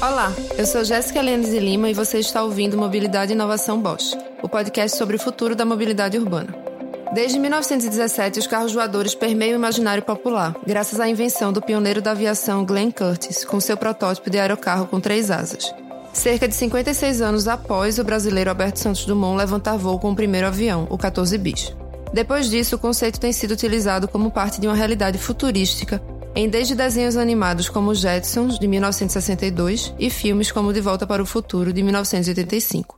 Olá, eu sou Jéssica Lênis de Lima e você está ouvindo Mobilidade e Inovação Bosch, o podcast sobre o futuro da mobilidade urbana. Desde 1917, os carros voadores permeiam o imaginário popular, graças à invenção do pioneiro da aviação Glenn Curtis, com seu protótipo de aerocarro com três asas. Cerca de 56 anos após o brasileiro Alberto Santos Dumont levantar voo com o primeiro avião, o 14 Bis. Depois disso, o conceito tem sido utilizado como parte de uma realidade futurística em desde desenhos animados como Jetsons, de 1962, e filmes como De Volta para o Futuro, de 1985.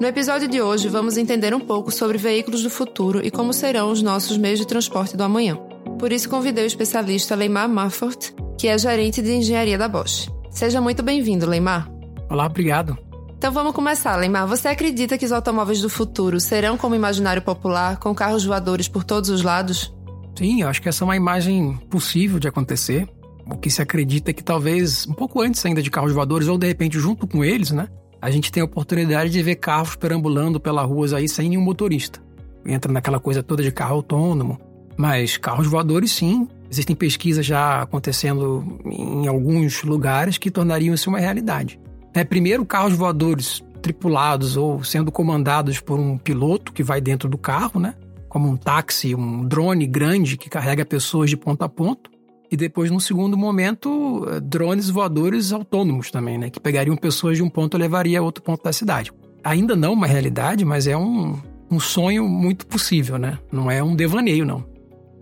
No episódio de hoje, vamos entender um pouco sobre veículos do futuro e como serão os nossos meios de transporte do amanhã. Por isso, convidei o especialista Leymar Maffort, que é gerente de engenharia da Bosch. Seja muito bem-vindo, Leymar. Olá, obrigado. Então vamos começar, Leymar. Você acredita que os automóveis do futuro serão como imaginário popular, com carros voadores por todos os lados? Sim, eu acho que essa é uma imagem possível de acontecer. O que se acredita é que talvez um pouco antes ainda de carros voadores, ou de repente junto com eles, né? A gente tem a oportunidade de ver carros perambulando pelas ruas aí sem nenhum motorista. Entra naquela coisa toda de carro autônomo. Mas carros voadores, sim. Existem pesquisas já acontecendo em alguns lugares que tornariam isso uma realidade. É, primeiro, carros voadores tripulados ou sendo comandados por um piloto que vai dentro do carro, né? Como um táxi, um drone grande que carrega pessoas de ponto a ponto. E depois, num segundo momento, eh, drones voadores autônomos também, né? Que pegariam pessoas de um ponto e levaria a outro ponto da cidade. Ainda não uma realidade, mas é um, um sonho muito possível, né? Não é um devaneio, não.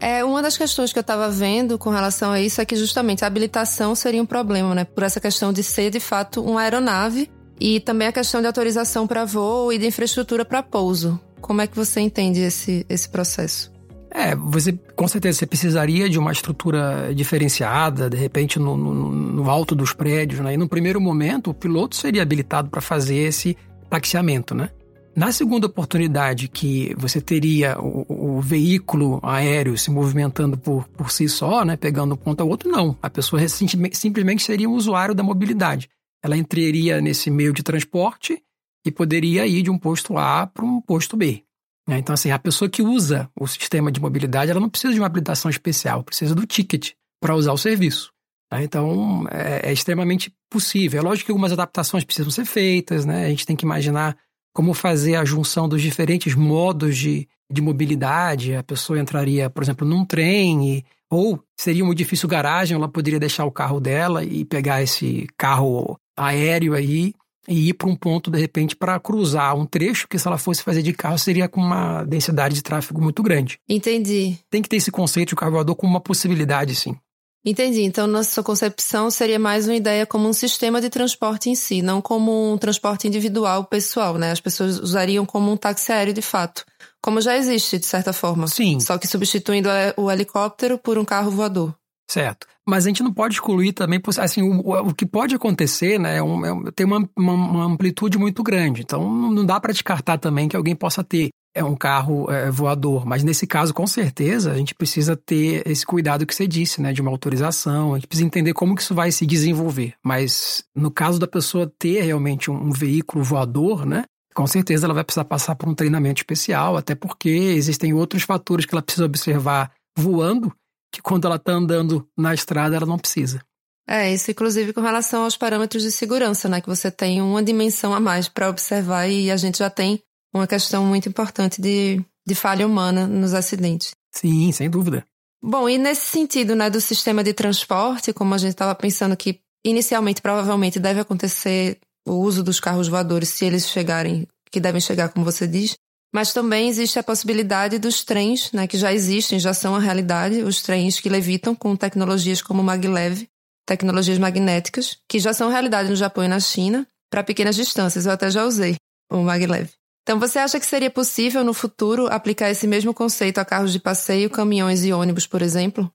É, uma das questões que eu estava vendo com relação a isso é que justamente a habilitação seria um problema, né? Por essa questão de ser, de fato, uma aeronave e também a questão de autorização para voo e de infraestrutura para pouso. Como é que você entende esse, esse processo? É, você com certeza você precisaria de uma estrutura diferenciada, de repente no, no, no alto dos prédios, né? E no primeiro momento o piloto seria habilitado para fazer esse taxiamento, né? Na segunda oportunidade que você teria o, o, veículo aéreo se movimentando por, por si só, né, pegando um ponto ao outro, não. A pessoa simplesmente seria um usuário da mobilidade. Ela entraria nesse meio de transporte e poderia ir de um posto A para um posto B. Né? Então, assim, a pessoa que usa o sistema de mobilidade, ela não precisa de uma habilitação especial, precisa do ticket para usar o serviço. Né? Então, é, é, extremamente possível. É lógico que algumas adaptações precisam ser feitas, né? A gente tem que imaginar como fazer a junção dos diferentes modos de, de mobilidade. A pessoa entraria, por exemplo, num trem, e, ou seria um edifício garagem, ela poderia deixar o carro dela e pegar esse carro aéreo aí e ir para um ponto, de repente, para cruzar um trecho que, se ela fosse fazer de carro, seria com uma densidade de tráfego muito grande. Entendi. Tem que ter esse conceito de carro voador como uma possibilidade, sim. Entendi. Então, na sua concepção, seria mais uma ideia como um sistema de transporte em si, não como um transporte individual pessoal, né? As pessoas usariam como um táxi aéreo de fato. Como já existe, de certa forma. Sim. Só que substituindo o helicóptero por um carro voador. Certo. Mas a gente não pode excluir também, assim, o, o que pode acontecer, né, é um, é, tem uma, uma, uma, amplitude muito grande. Então, não dá para descartar também que alguém possa ter é um carro é, voador. Mas nesse caso, com certeza, a gente precisa ter esse cuidado que você disse, né, de uma autorização. A gente precisa entender como que isso vai se desenvolver. Mas no caso da pessoa ter realmente um, um veículo voador, né, com certeza ela vai precisar passar por um treinamento especial, até porque existem outros fatores que ela precisa observar voando que quando ela está andando na estrada ela não precisa. É, isso inclusive com relação aos parâmetros de segurança, né? Que você tem uma dimensão a mais para observar e a gente já tem uma questão muito importante de, de falha humana nos acidentes. Sim, sem dúvida. Bom, e nesse sentido, né, do sistema de transporte, como a gente estava pensando que inicialmente provavelmente deve acontecer o uso dos carros voadores se eles chegarem, que devem chegar, como você diz, mas também existe a possibilidade dos trens, né, que já existem, já são a realidade, os trens que levitam com tecnologias como maglev, tecnologias magnéticas, que já são realidade no Japão e na China, para pequenas distâncias. Eu até já usei o maglev. Então, você acha que seria possível no futuro aplicar esse mesmo conceito a carros de passeio, caminhões e ônibus, por exemplo?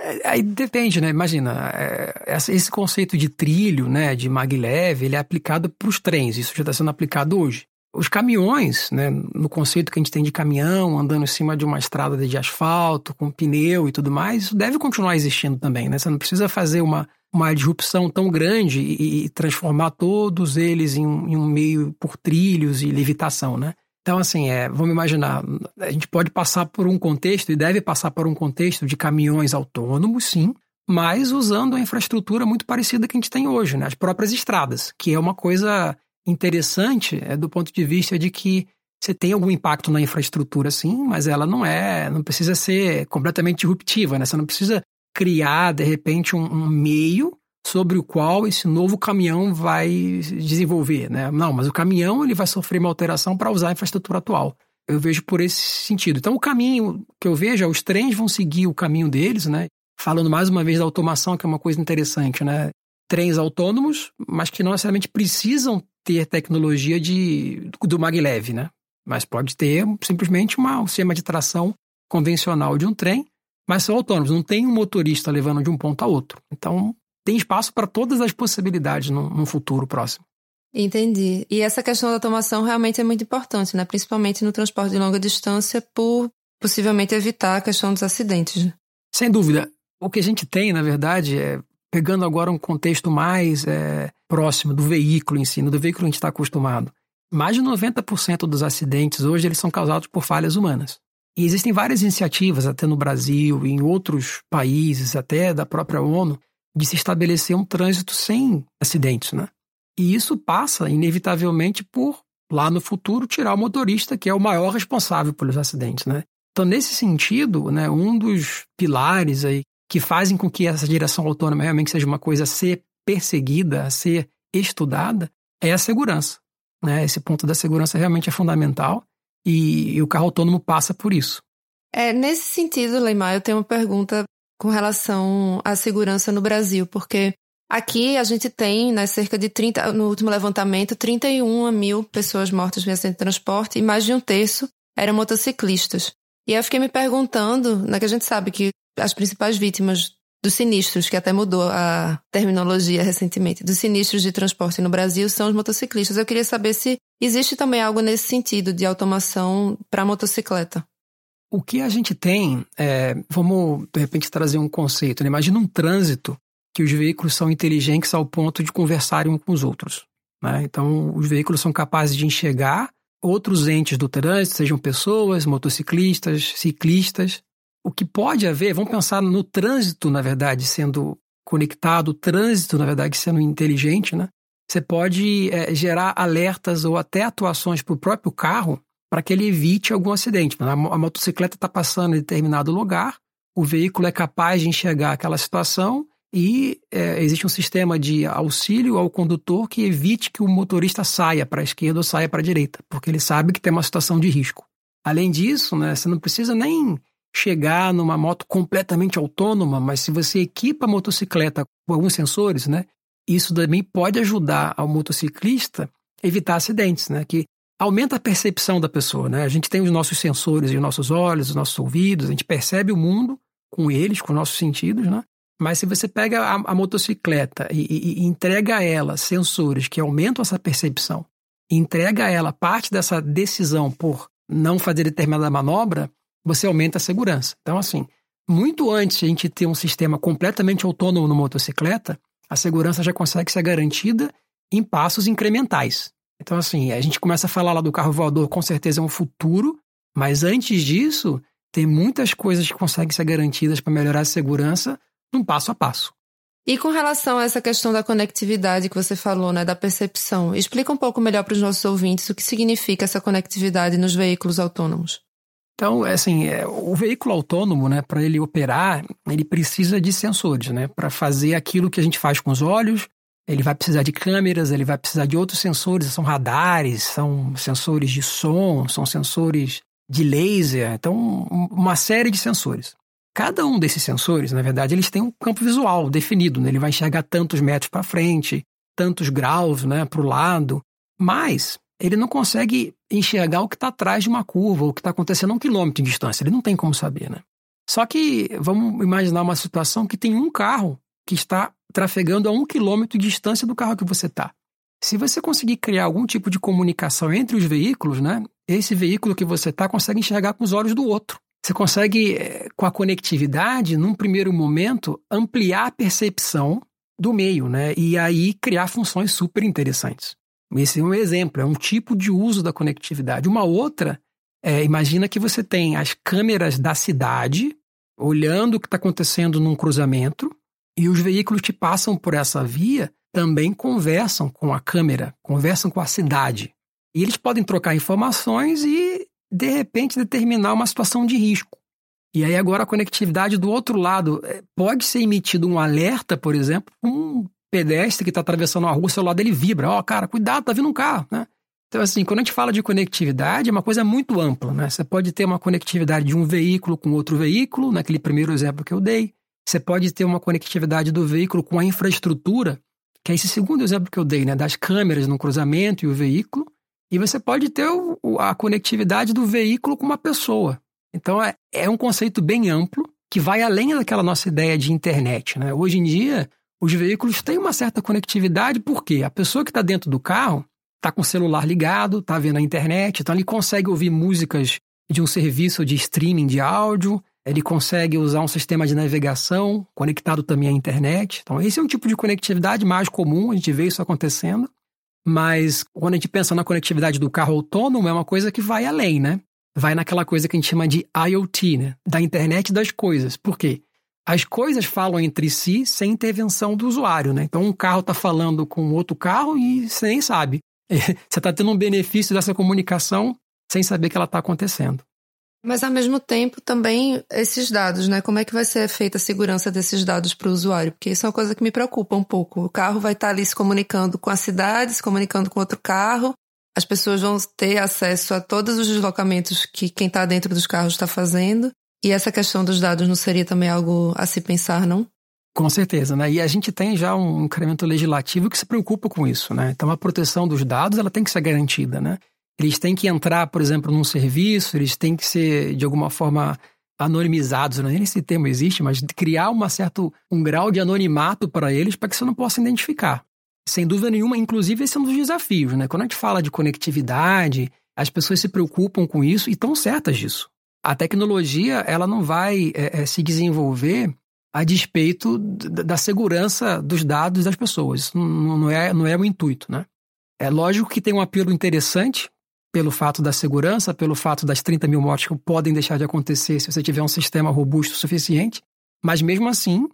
É, aí depende, né? Imagina, é, esse conceito de trilho, né, de maglev, ele é aplicado para os trens. Isso já está sendo aplicado hoje. Os caminhões, né, no conceito que a gente tem de caminhão, andando em cima de uma estrada de asfalto, com pneu e tudo mais, isso deve continuar existindo também, né? Você não precisa fazer uma, uma disrupção tão grande e, e transformar todos eles em, em, um meio por trilhos e levitação, né? Então, assim, é, vamos imaginar, a gente pode passar por um contexto, e deve passar por um contexto de caminhões autônomos, sim, mas usando a infraestrutura muito parecida que a gente tem hoje, né? as próprias estradas, que é uma coisa interessante é, do ponto de vista de que você tem algum impacto na infraestrutura, sim, mas ela não é, não precisa ser completamente disruptiva, né? Você não precisa criar, de repente, um, um meio sobre o qual esse novo caminhão vai desenvolver, né? Não, mas o caminhão ele vai sofrer uma alteração para usar a infraestrutura atual. Eu vejo por esse sentido. Então, o caminho que eu vejo é os trens vão seguir o caminho deles, né? Falando mais uma vez da automação, que é uma coisa interessante, né? Trens autônomos, mas que não necessariamente precisam ter tecnologia de, do maglev, né? Mas pode ter simplesmente uma, um sistema de tração convencional de um trem, mas são autônomos, não tem um motorista levando de um ponto a outro. Então, tem espaço para todas as possibilidades num, num futuro próximo. Entendi. E essa questão da automação realmente é muito importante, né? Principalmente no transporte de longa distância, por possivelmente evitar a questão dos acidentes. Né? Sem dúvida. O que a gente tem, na verdade, é pegando agora um contexto mais é, próximo do veículo em si, do veículo que a gente está acostumado. Mais de 90% dos acidentes hoje eles são causados por falhas humanas. E existem várias iniciativas, até no Brasil e em outros países, até da própria ONU, de se estabelecer um trânsito sem acidentes, né? E isso passa, inevitavelmente, por, lá no futuro, tirar o motorista, que é o maior responsável pelos acidentes, né? Então, nesse sentido, né, um dos pilares aí que fazem com que essa direção autônoma realmente seja uma coisa a ser perseguida, a ser estudada, é a segurança. Né? Esse ponto da segurança realmente é fundamental e, e o carro autônomo passa por isso. É, nesse sentido, Leimar, eu tenho uma pergunta com relação à segurança no Brasil, porque aqui a gente tem, né, cerca de 30, no último levantamento, 31 mil pessoas mortas em acidente de transporte e mais de um terço eram motociclistas. E eu fiquei me perguntando, né, que a gente sabe que as principais vítimas dos sinistros, que até mudou a terminologia recentemente, dos sinistros de transporte no Brasil são os motociclistas. Eu queria saber se existe também algo nesse sentido de automação para motocicleta. O que a gente tem, é, vamos de repente trazer um conceito. Né? Imagina um trânsito que os veículos são inteligentes ao ponto de conversarem uns com os outros. Né? Então, os veículos são capazes de enxergar outros entes do trânsito, sejam pessoas, motociclistas, ciclistas. O que pode haver, vamos pensar no trânsito, na verdade, sendo conectado, o trânsito, na verdade, sendo inteligente, né? Você pode é, gerar alertas ou até atuações para o próprio carro para que ele evite algum acidente. A, motocicleta está passando em determinado lugar, o veículo é capaz de enxergar aquela situação e é, existe um sistema de auxílio ao condutor que evite que o motorista saia para a esquerda ou saia para a direita, porque ele sabe que tem uma situação de risco. Além disso, né, você não precisa nem chegar numa moto completamente autônoma, mas se você equipa a motocicleta com alguns sensores, né, isso também pode ajudar ao motociclista a evitar acidentes, né, que aumenta a percepção da pessoa, né? A gente tem os nossos sensores e os nossos olhos, os nossos ouvidos, a gente percebe o mundo com eles, com nossos sentidos, né? Mas se você pega a, a motocicleta e, e, e, entrega a ela sensores que aumentam essa percepção, entrega a ela parte dessa decisão por não fazer determinada manobra, você aumenta a segurança. Então, assim, muito antes de a gente ter um sistema completamente autônomo no motocicleta, a segurança já consegue ser garantida em passos incrementais. Então, assim, a gente começa a falar lá do carro voador, com certeza é um futuro, mas antes disso, tem muitas coisas que conseguem ser garantidas para melhorar a segurança num passo a passo. E com relação a essa questão da conectividade que você falou, né, da percepção, explica um pouco melhor para os nossos ouvintes o que significa essa conectividade nos veículos autônomos. Então, é assim, é, o veículo autônomo, né, para ele operar, ele precisa de sensores, né, para fazer aquilo que a gente faz com os olhos, ele vai precisar de câmeras, ele vai precisar de outros sensores, são radares, são sensores de som, são sensores de laser, então uma série de sensores. Cada um desses sensores, na verdade, eles têm um campo visual definido, né? ele vai enxergar tantos metros para frente, tantos graus né, para o lado, mas ele não consegue enxergar o que está atrás de uma curva, o que está acontecendo a um quilômetro de distância, ele não tem como saber. Né? Só que vamos imaginar uma situação que tem um carro que está trafegando a um quilômetro de distância do carro que você está. Se você conseguir criar algum tipo de comunicação entre os veículos, né, esse veículo que você está consegue enxergar com os olhos do outro. Você consegue, eh, com a conectividade, num primeiro momento, ampliar a percepção do meio, né? E aí criar funções super interessantes. Esse é um exemplo, é um tipo de uso da conectividade. Uma outra, é, imagina que você tem as câmeras da cidade olhando o que está acontecendo num cruzamento E os veículos que passam por essa via também conversam com a câmera, conversam com a cidade. E eles podem trocar informações e, de repente, determinar uma situação de risco. E aí agora a conectividade do outro lado é, pode ser emitido um alerta, por exemplo, um pedestre que está atravessando a rua, o celular dele vibra, ó, oh, cara, cuidado, tá vindo um carro, né? Então, assim, quando a gente fala de conectividade, é uma coisa muito ampla, né? Você pode ter uma conectividade de um veículo com outro veículo, naquele primeiro exemplo que eu dei. Você pode ter uma conectividade do veículo com a infraestrutura, que é esse segundo exemplo que eu dei, né? Das câmeras no cruzamento e o veículo. E você pode ter o, a conectividade do veículo com uma pessoa. Então, é, é um conceito bem amplo, que vai além daquela nossa ideia de internet, né? Hoje em dia, os veículos têm uma certa conectividade, porque a pessoa que está dentro do carro está com o celular ligado, está vendo a internet, então ele consegue ouvir músicas de um serviço de streaming de áudio, ele consegue usar um sistema de navegação conectado também à internet. Então, esse é um tipo de conectividade mais comum, a gente vê isso acontecendo. Mas quando a gente pensa na conectividade do carro autônomo, é uma coisa que vai além, né? Vai naquela coisa que a gente chama de IoT, né? Da internet das coisas. Por quê? As coisas falam entre si sem intervenção do usuário, né? Então, um carro está falando com outro carro e você nem sabe. Você está tendo um benefício dessa comunicação sem saber que ela está acontecendo. Mas ao mesmo tempo também esses dados, né? Como é que vai ser feita a segurança desses dados para o usuário? Porque isso é uma coisa que me preocupa um pouco. O carro vai estar tá ali se comunicando com a cidade, se comunicando com outro carro. As pessoas vão ter acesso a todos os deslocamentos que quem está dentro dos carros está fazendo. E essa questão dos dados não seria também algo a se pensar, não? Com certeza, né? E a gente tem já um incremento legislativo que se preocupa com isso, né? Então a proteção dos dados ela tem que ser garantida, né? Eles têm que entrar, por exemplo, num serviço, eles têm que ser de alguma forma anonimizados, não é nem esse termo existe, mas criar uma certo um grau de anonimato para eles para que você não possa identificar. Sem dúvida nenhuma, inclusive esse é um dos desafios, né? Quando a gente fala de conectividade, as pessoas se preocupam com isso e estão certas disso. A tecnologia ela não vai é, é, se desenvolver a despeito da segurança dos dados das pessoas. Isso não é, não é o intuito, né? É lógico que tem um apelo interessante pelo fato da segurança, pelo fato das 30 mil mortes que podem deixar de acontecer se você tiver um sistema robusto o suficiente, mas mesmo assim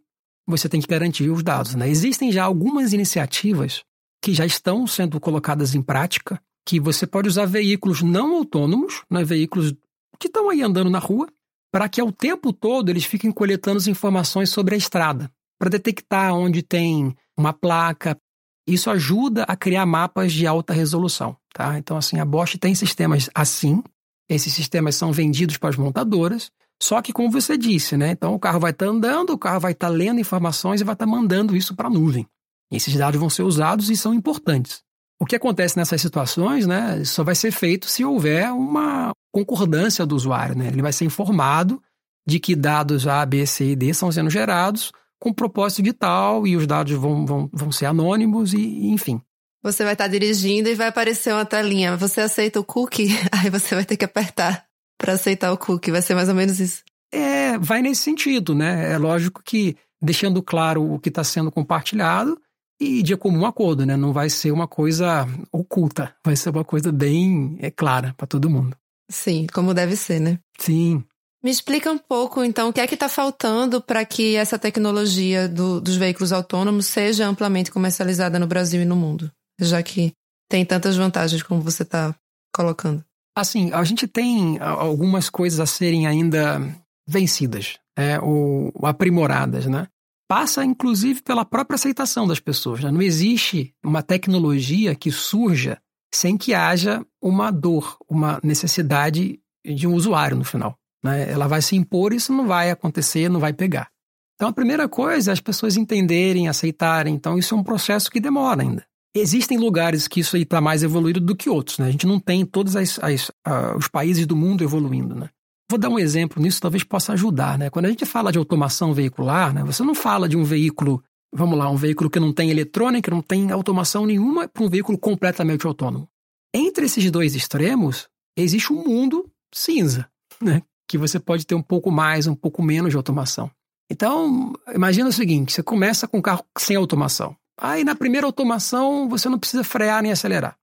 você tem que garantir os dados. Né? Existem já algumas iniciativas que já estão sendo colocadas em prática, que você pode usar veículos não autônomos, né? veículos que estão aí andando na rua, para que ao tempo todo eles fiquem coletando as informações sobre a estrada, para detectar onde tem uma placa. Isso ajuda a criar mapas de alta resolução. Tá? Então, assim, a Bosch tem sistemas assim. Esses sistemas são vendidos para as montadoras. Só que, como você disse, né? Então, o carro vai estar tá andando, o carro vai estar tá lendo informações e vai estar tá mandando isso para a nuvem. Esses dados vão ser usados e são importantes. O que acontece nessas situações, né, só vai ser feito se houver uma concordância do usuário, né? Ele vai ser informado de que dados A, B, C e D estão sendo gerados com propósito de tal e os dados vão, vão, vão ser anônimos e, enfim. Você vai estar dirigindo e vai aparecer uma telinha. Você aceita o cookie? Aí você vai ter que apertar para aceitar o cookie. Vai ser mais ou menos isso. É, vai nesse sentido, né? É lógico que deixando claro o que está sendo compartilhado, e de comum acordo, né? Não vai ser uma coisa oculta, vai ser uma coisa bem é, clara para todo mundo. Sim, como deve ser, né? Sim. Me explica um pouco, então, o que é que está faltando para que essa tecnologia do, dos veículos autônomos seja amplamente comercializada no Brasil e no mundo, já que tem tantas vantagens como você está colocando. Assim, a gente tem algumas coisas a serem ainda vencidas, é, ou aprimoradas, né? Passa inclusive pela própria aceitação das pessoas. Né? Não existe uma tecnologia que surja sem que haja uma dor, uma necessidade de um usuário no final. Né? Ela vai se impor e isso não vai acontecer, não vai pegar. Então, a primeira coisa é as pessoas entenderem, aceitarem. Então, isso é um processo que demora ainda. Existem lugares que isso está mais evoluído do que outros. Né? A gente não tem todos as, as, uh, os países do mundo evoluindo. Né? Vou dar um exemplo nisso, talvez possa ajudar, né? Quando a gente fala de automação veicular, né, você não fala de um veículo, vamos lá, um veículo que não tem eletrônica, não tem automação nenhuma, para um veículo completamente autônomo. Entre esses dois extremos, existe um mundo cinza, né? Que você pode ter um pouco mais, um pouco menos de automação. Então, imagina o seguinte: você começa com um carro sem automação. Aí na primeira automação você não precisa frear nem acelerar.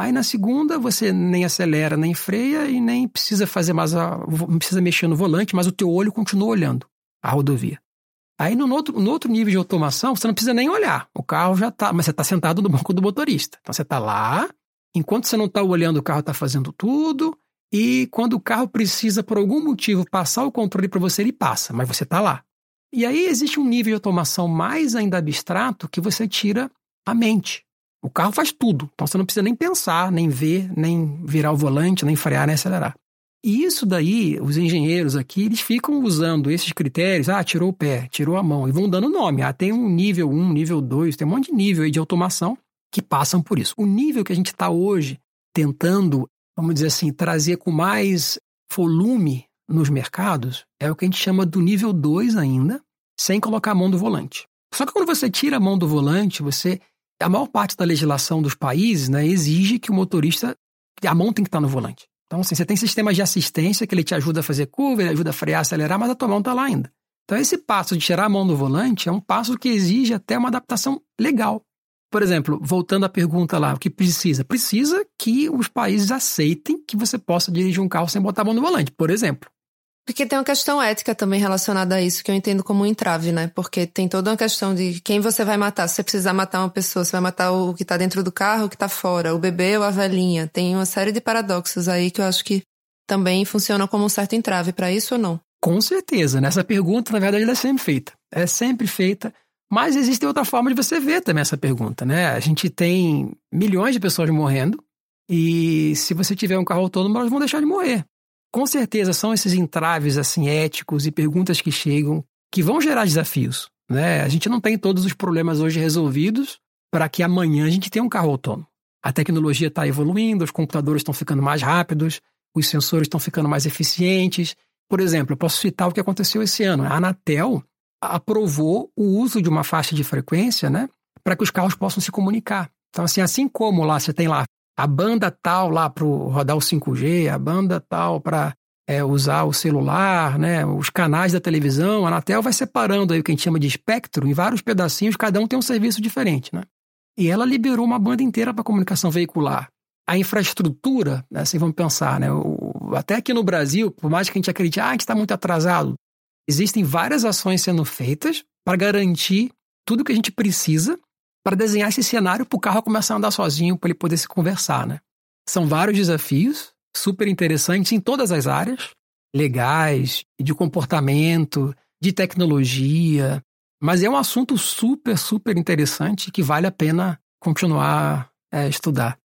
Aí na segunda você nem acelera, nem freia e nem precisa fazer mais a, precisa mexer no volante, mas o teu olho continua olhando a rodovia. Aí no outro, no outro nível de automação, você não precisa nem olhar. O carro já está, mas você está sentado no banco do motorista. Então você está lá, enquanto você não está olhando, o carro está fazendo tudo. E quando o carro precisa, por algum motivo, passar o controle para você, ele passa, mas você está lá. E aí existe um nível de automação mais ainda abstrato que você tira a mente. O carro faz tudo, então você não precisa nem pensar, nem ver, nem virar o volante, nem frear, nem acelerar. E isso daí, os engenheiros aqui, eles ficam usando esses critérios. Ah, tirou o pé, tirou a mão, e vão dando nome. Ah, tem um nível 1, nível 2, tem um monte de nível aí de automação que passam por isso. O nível que a gente está hoje tentando, vamos dizer assim, trazer com mais volume nos mercados é o que a gente chama do nível 2 ainda, sem colocar a mão do volante. Só que quando você tira a mão do volante, você. A maior parte da legislação dos países né, exige que o motorista. A mão tem que estar no volante. Então, assim, você tem sistemas de assistência que ele te ajuda a fazer curva, ele ajuda a frear, acelerar, mas a tua mão está lá ainda. Então, esse passo de tirar a mão do volante é um passo que exige até uma adaptação legal. Por exemplo, voltando à pergunta lá, o que precisa? Precisa que os países aceitem que você possa dirigir um carro sem botar a mão no volante, por exemplo. Porque tem uma questão ética também relacionada a isso que eu entendo como um entrave, né? Porque tem toda uma questão de quem você vai matar. Se você precisar matar uma pessoa, você vai matar o que tá dentro do carro, o que tá fora, o bebê ou a velhinha. Tem uma série de paradoxos aí que eu acho que também funcionam como um certo entrave para isso ou não? Com certeza. Nessa pergunta, na verdade, ela é sempre feita. É sempre feita. Mas existe outra forma de você ver também essa pergunta, né? A gente tem milhões de pessoas morrendo e se você tiver um carro autônomo, elas vão deixar de morrer. Com certeza são esses entraves assim éticos e perguntas que chegam que vão gerar desafios. Né? A gente não tem todos os problemas hoje resolvidos para que amanhã a gente tenha um carro autônomo. A tecnologia está evoluindo, os computadores estão ficando mais rápidos, os sensores estão ficando mais eficientes. Por exemplo, eu posso citar o que aconteceu esse ano. A Anatel aprovou o uso de uma faixa de frequência né, para que os carros possam se comunicar. Então, assim, assim como lá você tem lá a banda tal lá para rodar o 5G, a banda tal para é, usar o celular, né, os canais da televisão, a Anatel vai separando aí o que a gente chama de espectro em vários pedacinhos, cada um tem um serviço diferente, né? E ela liberou uma banda inteira para comunicação veicular. A infraestrutura, né, assim vamos pensar, né, o, até aqui no Brasil, por mais que a gente acredite, ah, a gente está muito atrasado, existem várias ações sendo feitas para garantir tudo que a gente precisa para desenhar esse cenário para o carro começar a andar sozinho, para ele poder se conversar, né? São vários desafios, super interessantes em todas as áreas, legais, de comportamento, de tecnologia, mas é um assunto super, super interessante que vale a pena continuar a é, estudar.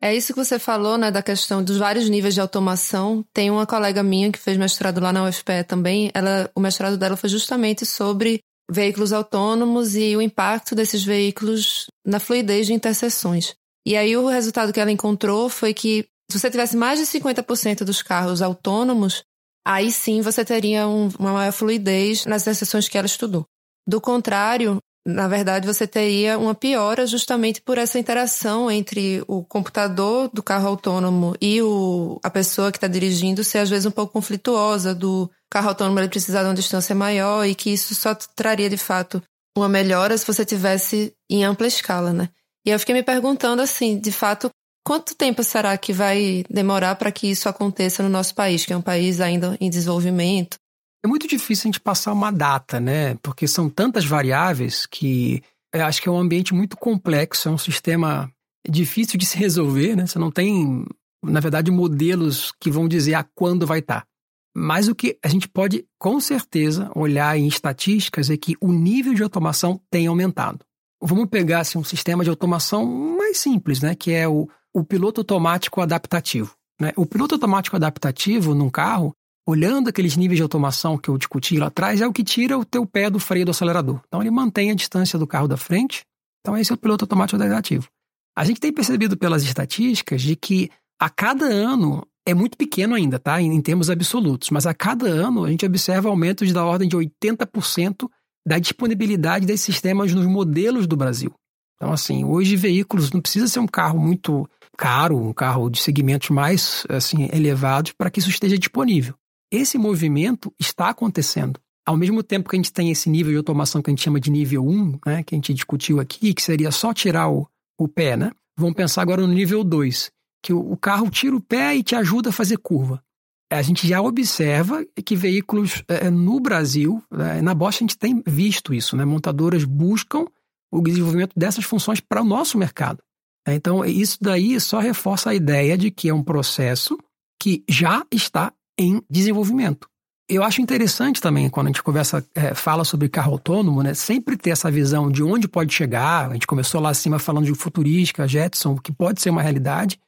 É isso que você falou, né, da questão dos vários níveis de automação. Tem uma colega minha que fez mestrado lá na UFPE também. Ela, o mestrado dela foi justamente sobre veículos autônomos e o impacto desses veículos na fluidez de interseções. E aí o resultado que ela encontrou foi que se você tivesse mais de 50% dos carros autônomos, aí sim você teria um, uma maior fluidez nas interseções que ela estudou. Do contrário, na verdade, você teria uma piora justamente por essa interação entre o computador do carro autônomo e o, a pessoa que está dirigindo ser às vezes um pouco conflituosa, do carro autônomo ele precisar de uma distância maior e que isso só traria de fato uma melhora se você tivesse em ampla escala, né? E eu fiquei me perguntando assim, de fato, quanto tempo será que vai demorar para que isso aconteça no nosso país, que é um país ainda em desenvolvimento? É muito difícil a gente passar uma data, né? Porque são tantas variáveis que eu acho que é um ambiente muito complexo, é um sistema difícil de se resolver, né? Você não tem, na verdade, modelos que vão dizer a quando vai estar. Mas o que a gente pode, com certeza, olhar em estatísticas é que o nível de automação tem aumentado. Vamos pegar assim, um sistema de automação mais simples, né? Que é o, o piloto automático adaptativo. Né? O piloto automático adaptativo num carro, olhando aqueles níveis de automação que eu discuti lá atrás, é o que tira o teu pé do freio do acelerador. Então ele mantém a distância do carro da frente. Então esse é o piloto automático adaptativo. A gente tem percebido pelas estatísticas de que a cada ano é muito pequeno ainda, tá? Em, em termos absolutos, mas a cada ano a gente observa aumentos da ordem de 80% da disponibilidade desses sistemas nos modelos do Brasil. Então, assim, hoje veículos não precisa ser um carro muito caro, um carro de segmentos mais assim elevados para que isso esteja disponível. Esse movimento está acontecendo. Ao mesmo tempo que a gente tem esse nível de automação que a gente chama de nível 1, né, que a gente discutiu aqui, que seria só tirar o, o pé, né? Vamos pensar agora no nível 2, que o, o carro tira o pé e te ajuda a fazer curva. a gente já observa que veículos é, no Brasil, é, na Bosch a gente tem visto isso, né? Montadoras buscam o desenvolvimento dessas funções para o nosso mercado. Então, isso daí só reforça a ideia de que é um processo que já está em desenvolvimento. Eu acho interessante também, quando a gente conversa, é, fala sobre carro autônomo, né, sempre ter essa visão de onde pode chegar. A gente começou lá acima falando de futurística, Jetson, que pode ser uma realidade,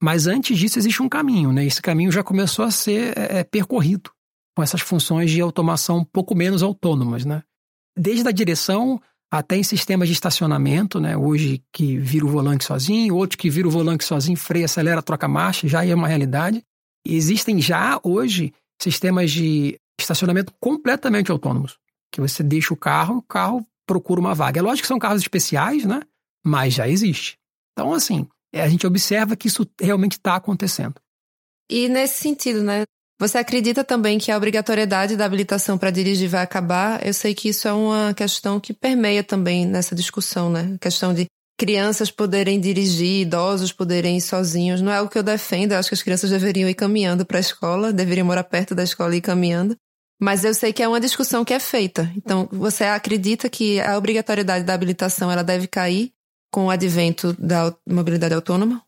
mas antes disso existe um caminho, né? Esse caminho já começou a ser é, é percorrido com essas funções de automação um pouco menos autônomas, né? Desde a direção até em sistemas de estacionamento, né? Hoje que vira o volante sozinho, outro que vira o volante sozinho, freia, acelera, troca marcha, já é uma realidade. Existem já hoje sistemas de estacionamento completamente autônomos, que você deixa o carro, o carro procura uma vaga. É lógico que são carros especiais, né? Mas já existe. Então, assim, a gente observa que isso realmente está acontecendo. E nesse sentido, né? Você acredita também que a obrigatoriedade da habilitação para dirigir vai acabar? Eu sei que isso é uma questão que permeia também nessa discussão, né? A questão de crianças poderem dirigir, idosos poderem ir sozinhos. Não é o que eu defendo, eu acho que as crianças deveriam ir caminhando para a escola, deveriam morar perto da escola e ir caminhando. Mas eu sei que é uma discussão que é feita. Então, você acredita que a obrigatoriedade da habilitação ela deve cair com o advento da mobilidade autônoma?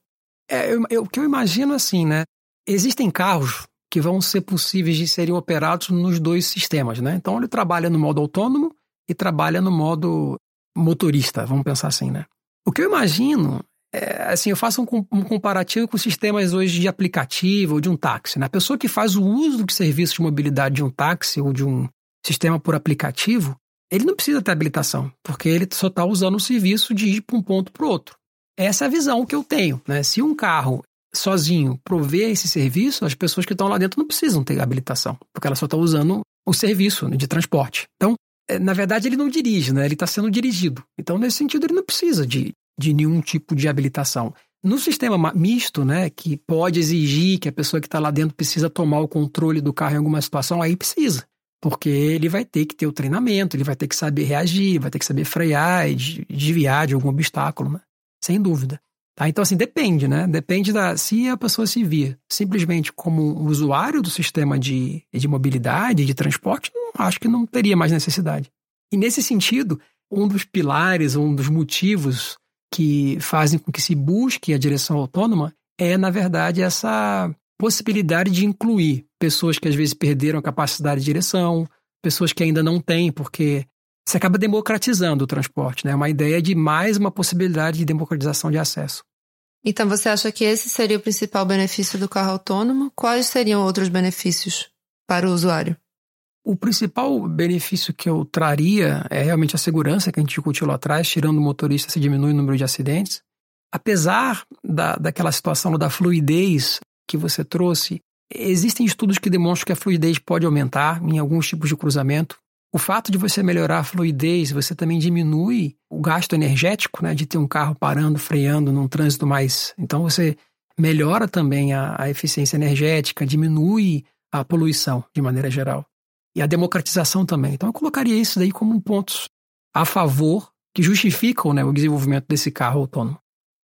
É, eu, eu, o que eu imagino assim, né? Existem carros que vão ser possíveis de serem operados nos dois sistemas, né? Então ele trabalha no modo autônomo e trabalha no modo motorista, vamos pensar assim, né? O que eu imagino é, assim, eu faço um, um, comparativo com sistemas hoje de aplicativo ou de um táxi. Né? A pessoa que faz o uso do serviço de mobilidade de um táxi ou de um sistema por aplicativo, ele não precisa ter habilitação, porque ele só está usando o serviço de ir para um ponto para o outro. Essa é a visão que eu tenho. Né? Se um carro sozinho prover esse serviço, as pessoas que estão lá dentro não precisam ter habilitação, porque ela só está usando o serviço de transporte. Então, na verdade, ele não dirige, né? ele está sendo dirigido. Então, nesse sentido, ele não precisa de, de nenhum tipo de habilitação. No sistema misto, né, que pode exigir que a pessoa que está lá dentro precisa tomar o controle do carro em alguma situação, aí precisa. Porque ele vai ter que ter o treinamento, ele vai ter que saber reagir, vai ter que saber frear e desviar de algum obstáculo, né? sem dúvida. Tá? Então, assim, depende, né? Depende da. Se a pessoa se via simplesmente como usuário do sistema de, de mobilidade, de transporte, acho que não teria mais necessidade. E nesse sentido, um dos pilares, um dos motivos que fazem com que se busque a direção autônoma é, na verdade, essa possibilidade de incluir pessoas que às vezes perderam a capacidade de direção, pessoas que ainda não têm, porque você acaba democratizando o transporte, né? É uma ideia de mais uma possibilidade de democratização de acesso. Então você acha que esse seria o principal benefício do carro autônomo? Quais seriam outros benefícios para o usuário? O principal benefício que eu traria é realmente a segurança que a gente discutiu lá atrás, tirando o motorista se diminui o número de acidentes. Apesar da, daquela situação da fluidez que você trouxe, existem estudos que demonstram que a fluidez pode aumentar em alguns tipos de cruzamento. O fato de você melhorar a fluidez, você também diminui o gasto energético, né, de ter um carro parando, freando num trânsito mais. Então você melhora também a, a eficiência energética, diminui a poluição de maneira geral. E a democratização também. Então eu colocaria isso daí como pontos a favor que justificam né, o desenvolvimento desse carro autônomo.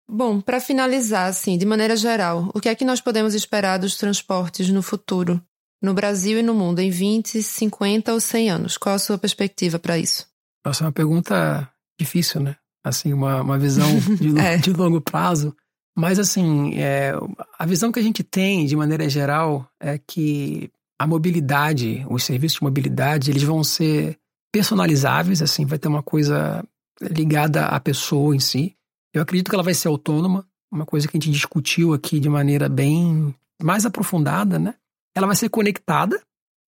Bom, para finalizar, assim, de maneira geral, o que é que nós podemos esperar dos transportes no futuro? No Brasil e no mundo em 20, 50 ou 100 anos? Qual a sua perspectiva para isso? Nossa, é uma pergunta difícil, né? Assim, uma, uma visão de, é. de longo prazo. Mas, assim, é, a visão que a gente tem, de maneira geral, é que a mobilidade, os serviços de mobilidade, eles vão ser personalizáveis, assim, vai ter uma coisa ligada à pessoa em si. Eu acredito que ela vai ser autônoma, uma coisa que a gente discutiu aqui de maneira bem mais aprofundada, né? Ela vai ser conectada,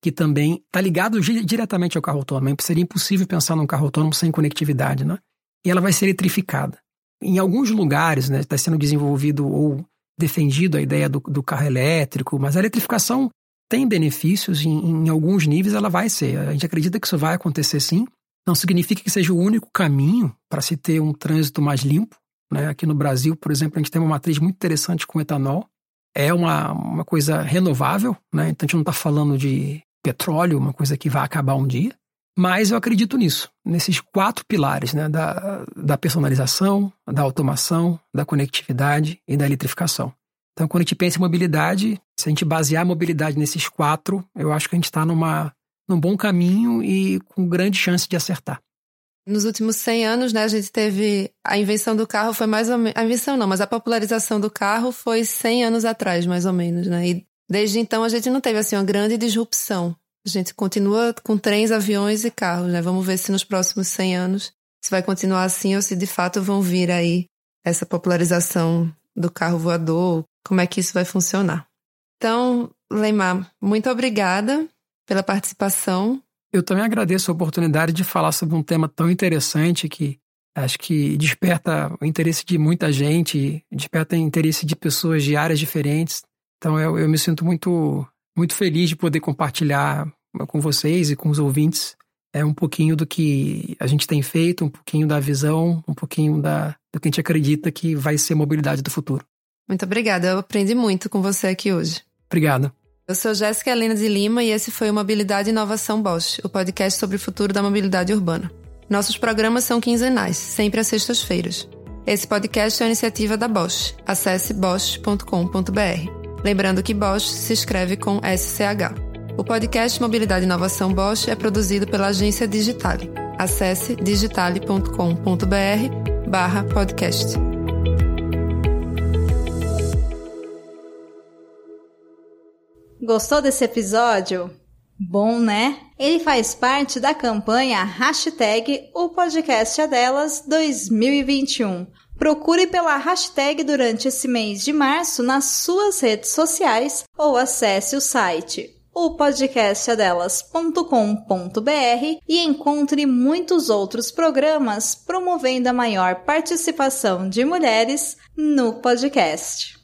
que também está ligado diretamente ao carro autônomo. Seria impossível pensar num carro autônomo sem conectividade, né? E ela vai ser eletrificada. Em alguns lugares, né, está sendo desenvolvido ou defendido a ideia do, do, carro elétrico, mas a eletrificação tem benefícios, em, em alguns níveis ela vai ser. A gente acredita que isso vai acontecer sim. Não significa que seja o único caminho para se ter um trânsito mais limpo. Né? Aqui no Brasil, por exemplo, a gente tem uma matriz muito interessante com etanol, é uma, uma coisa renovável, né? Então a gente não está falando de petróleo, uma coisa que vai acabar um dia. Mas eu acredito nisso, nesses quatro pilares, né? Da, da personalização, da automação, da conectividade e da eletrificação. Então, quando a gente pensa em mobilidade, se a gente basear a mobilidade nesses quatro, eu acho que a gente está num bom caminho e com grande chance de acertar. Nos últimos 100 anos, né, a gente teve a invenção do carro foi mais ou menos, a invenção não, mas a popularização do carro foi 100 anos atrás, mais ou menos, né? E desde então a gente não teve assim uma grande disrupção. A gente continua com trens, aviões e carros, né? Vamos ver se nos próximos 100 anos se vai continuar assim ou se de fato vão vir aí essa popularização do carro voador, como é que isso vai funcionar. Então, Leimar, muito obrigada pela participação. Eu também agradeço a oportunidade de falar sobre um tema tão interessante que acho que desperta o interesse de muita gente, desperta o interesse de pessoas de áreas diferentes. Então eu, eu me sinto muito, muito feliz de poder compartilhar com vocês e com os ouvintes é um pouquinho do que a gente tem feito, um pouquinho da visão, um pouquinho da, do que a gente acredita que vai ser a mobilidade do futuro. Muito obrigada, eu aprendi muito com você aqui hoje. Obrigado. Eu sou Jéssica Helena de Lima e esse foi o Mobilidade e Inovação Bosch, o podcast sobre o futuro da mobilidade urbana. Nossos programas são quinzenais, sempre às sextas-feiras. Esse podcast é uma iniciativa da Bosch. Acesse bosch.com.br. Lembrando que Bosch se escreve com SCH. O podcast Mobilidade e Inovação Bosch é produzido pela agência Digitale. Acesse digitale.com.br barra podcast. Gostou desse episódio? Bom, né? Ele faz parte da campanha hashtag O Podcast é Delas 2021. Procure pela hashtag durante esse mês de março nas suas redes sociais ou acesse o site o e encontre muitos outros programas promovendo a maior participação de mulheres no podcast.